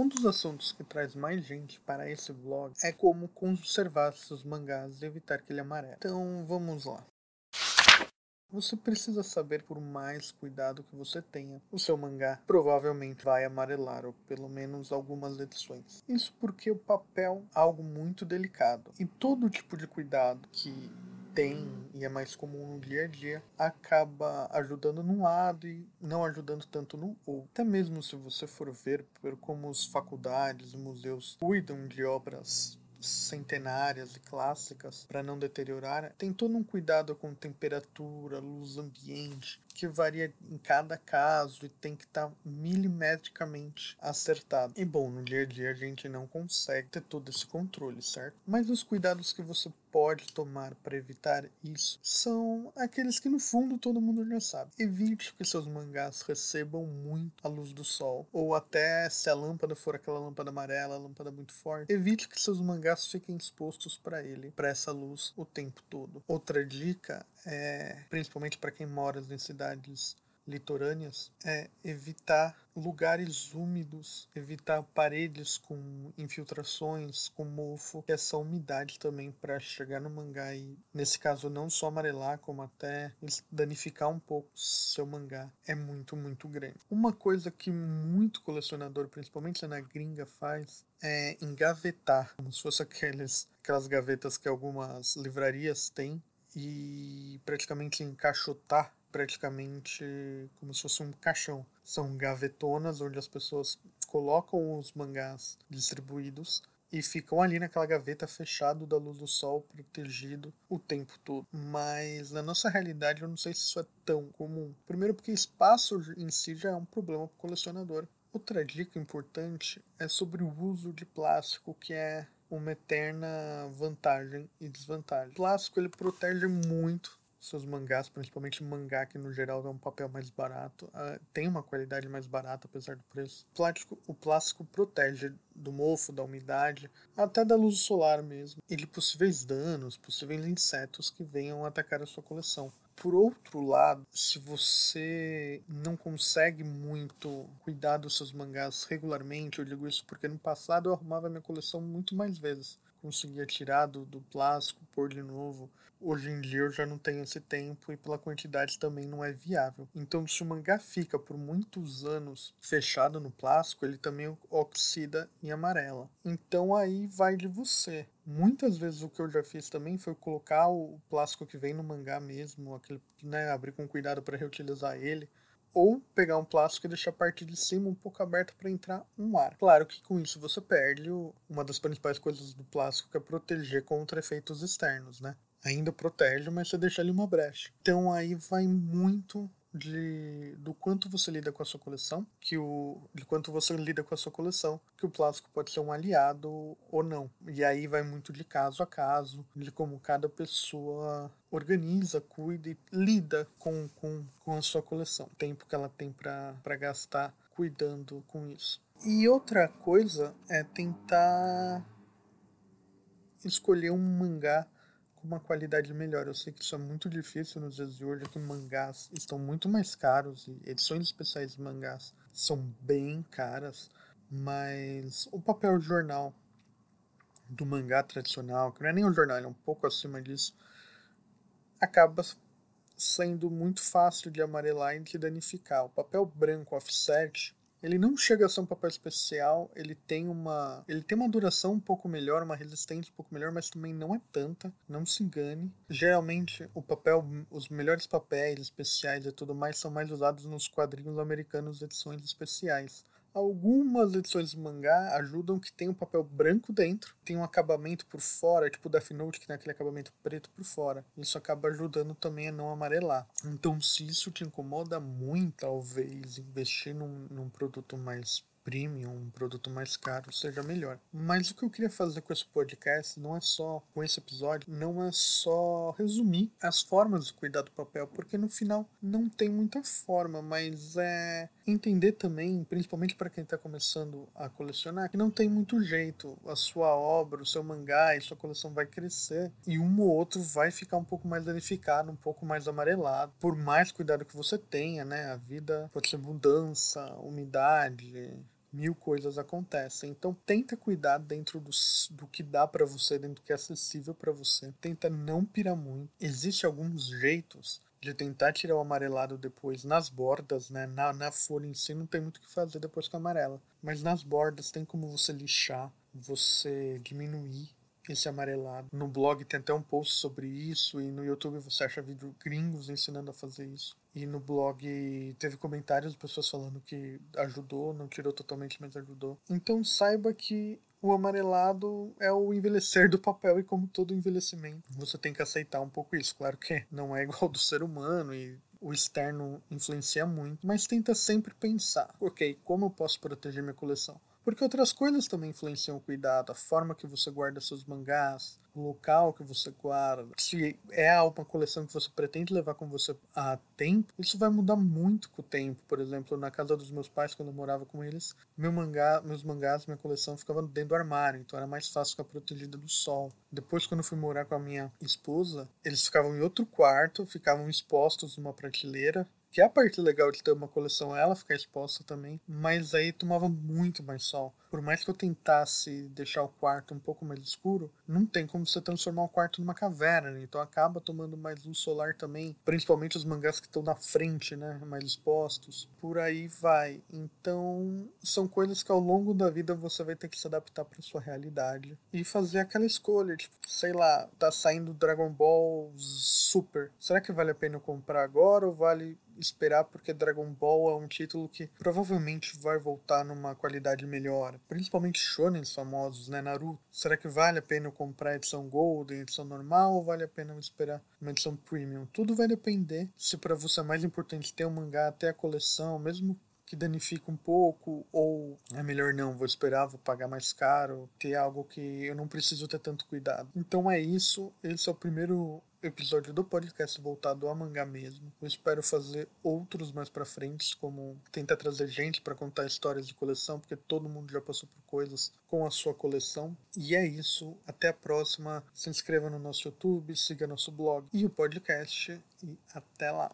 Um dos assuntos que traz mais gente para esse vlog é como conservar seus mangás e evitar que ele amarele. Então vamos lá. Você precisa saber, por mais cuidado que você tenha, o seu mangá provavelmente vai amarelar, ou pelo menos algumas edições. Isso porque o papel é algo muito delicado. E todo tipo de cuidado que tem e é mais comum no dia a dia acaba ajudando num lado e não ajudando tanto no outro. Até mesmo se você for ver por como as faculdades museus cuidam de obras centenárias e clássicas para não deteriorar, tem todo um cuidado com temperatura, luz ambiente, que varia em cada caso e tem que estar tá milimetricamente acertado. E bom, no dia a dia a gente não consegue ter todo esse controle, certo? Mas os cuidados que você pode tomar para evitar isso são aqueles que no fundo todo mundo já sabe. Evite que seus mangás recebam muito a luz do sol, ou até se a lâmpada for aquela lâmpada amarela, lâmpada muito forte, evite que seus mangás fiquem expostos para ele, para essa luz o tempo todo. Outra dica é, principalmente para quem mora em cidades litorâneas, é evitar lugares úmidos, evitar paredes com infiltrações, com mofo, essa umidade também para chegar no mangá e, nesse caso, não só amarelar, como até danificar um pouco seu mangá, é muito, muito grande. Uma coisa que muito colecionador, principalmente na gringa, faz é engavetar, como se fosse aqueles, aquelas gavetas que algumas livrarias têm, e praticamente encaixotar praticamente como se fosse um caixão. São gavetonas onde as pessoas colocam os mangás distribuídos e ficam ali naquela gaveta fechado da luz do sol, protegido o tempo todo. Mas na nossa realidade eu não sei se isso é tão comum. Primeiro porque espaço em si já é um problema para o colecionador. Outra dica importante é sobre o uso de plástico, que é uma eterna vantagem e desvantagem. O plástico ele protege muito seus mangás, principalmente mangá que no geral é um papel mais barato, uh, tem uma qualidade mais barata apesar do preço. O plástico, o plástico protege do mofo, da umidade, até da luz solar mesmo, e de possíveis danos, possíveis insetos que venham atacar a sua coleção. Por outro lado, se você não consegue muito cuidar dos seus mangás regularmente, eu digo isso porque no passado eu arrumava minha coleção muito mais vezes. Conseguia tirar do, do plástico, pôr de novo. Hoje em dia eu já não tenho esse tempo e pela quantidade também não é viável. Então, se o mangá fica por muitos anos fechado no plástico, ele também oxida em amarela. Então aí vai de você. Muitas vezes o que eu já fiz também foi colocar o plástico que vem no mangá mesmo, aquele, né, abrir com cuidado para reutilizar ele, ou pegar um plástico e deixar a parte de cima um pouco aberta para entrar um ar. Claro que com isso você perde uma das principais coisas do plástico que é proteger contra efeitos externos, né? Ainda protege, mas você deixa ali uma brecha. Então aí vai muito de do quanto você lida com a sua coleção, que o de quanto você lida com a sua coleção, que o plástico pode ser um aliado ou não. E aí vai muito de caso a caso, de como cada pessoa organiza, cuida e lida com, com, com a sua coleção, o tempo que ela tem para gastar cuidando com isso. E outra coisa é tentar escolher um mangá com uma qualidade melhor. Eu sei que isso é muito difícil nos dias de hoje, que mangás estão muito mais caros e edições especiais de mangás são bem caras, mas o papel jornal do mangá tradicional, que não é nem um jornal, é um pouco acima disso, acaba sendo muito fácil de amarelar e de danificar. O papel branco offset ele não chega a ser um papel especial, ele tem uma, ele tem uma duração um pouco melhor, uma resistência um pouco melhor, mas também não é tanta, não se engane. Geralmente o papel, os melhores papéis especiais e tudo mais são mais usados nos quadrinhos americanos de edições especiais. Algumas edições de mangá ajudam que tem um papel branco dentro, tem um acabamento por fora, tipo o Death Note, que tem aquele acabamento preto por fora. Isso acaba ajudando também a não amarelar. Então, se isso te incomoda muito, talvez investir num, num produto mais premium, um produto mais caro, seja melhor. Mas o que eu queria fazer com esse podcast não é só, com esse episódio, não é só resumir as formas de cuidar do papel, porque no final não tem muita forma, mas é entender também, principalmente para quem está começando a colecionar, que não tem muito jeito. A sua obra, o seu mangá e sua coleção vai crescer e um ou outro vai ficar um pouco mais danificado, um pouco mais amarelado, por mais cuidado que você tenha, né? A vida pode ser mudança, umidade, mil coisas acontecem. Então tenta cuidar dentro do, do que dá para você, dentro do que é acessível para você. Tenta não pirar muito. Existem alguns jeitos de tentar tirar o amarelado depois nas bordas, né? Na, na folha em si não tem muito o que fazer depois com a amarela. Mas nas bordas tem como você lixar, você diminuir esse amarelado. No blog tem até um post sobre isso e no YouTube você acha vídeo gringos ensinando a fazer isso. E no blog teve comentários de pessoas falando que ajudou, não tirou totalmente, mas ajudou. Então saiba que o amarelado é o envelhecer do papel e como todo envelhecimento, você tem que aceitar um pouco isso. Claro que não é igual do ser humano e o externo influencia muito, mas tenta sempre pensar, ok, como eu posso proteger minha coleção? Porque outras coisas também influenciam o cuidado, a forma que você guarda seus mangás, o local que você guarda. Se é uma coleção que você pretende levar com você a tempo, isso vai mudar muito com o tempo. Por exemplo, na casa dos meus pais, quando eu morava com eles, meu mangá, meus mangás, minha coleção ficava dentro do armário, então era mais fácil ficar protegida do sol. Depois, quando eu fui morar com a minha esposa, eles ficavam em outro quarto, ficavam expostos numa prateleira que é a parte legal de ter uma coleção, ela ficar exposta também, mas aí tomava muito mais sol. Por mais que eu tentasse deixar o quarto um pouco mais escuro, não tem como você transformar o quarto numa caverna, né? então acaba tomando mais luz solar também, principalmente os mangás que estão na frente, né, mais expostos. Por aí vai. Então, são coisas que ao longo da vida você vai ter que se adaptar para sua realidade e fazer aquela escolha, tipo, sei lá, tá saindo Dragon Ball Super. Será que vale a pena comprar agora ou vale esperar porque Dragon Ball é um título que provavelmente vai voltar numa qualidade melhor. Principalmente shonens famosos, né? Naruto. Será que vale a pena eu comprar a edição Gold, a edição normal, ou vale a pena eu esperar uma edição Premium? Tudo vai depender se para você é mais importante ter o um mangá, ter a coleção, mesmo que danifica um pouco, ou é melhor não, vou esperar, vou pagar mais caro, ter algo que eu não preciso ter tanto cuidado. Então é isso, esse é o primeiro episódio do podcast voltado a mangá mesmo. Eu espero fazer outros mais para frente, como tentar trazer gente para contar histórias de coleção, porque todo mundo já passou por coisas com a sua coleção. E é isso, até a próxima. Se inscreva no nosso YouTube, siga nosso blog e o podcast e até lá.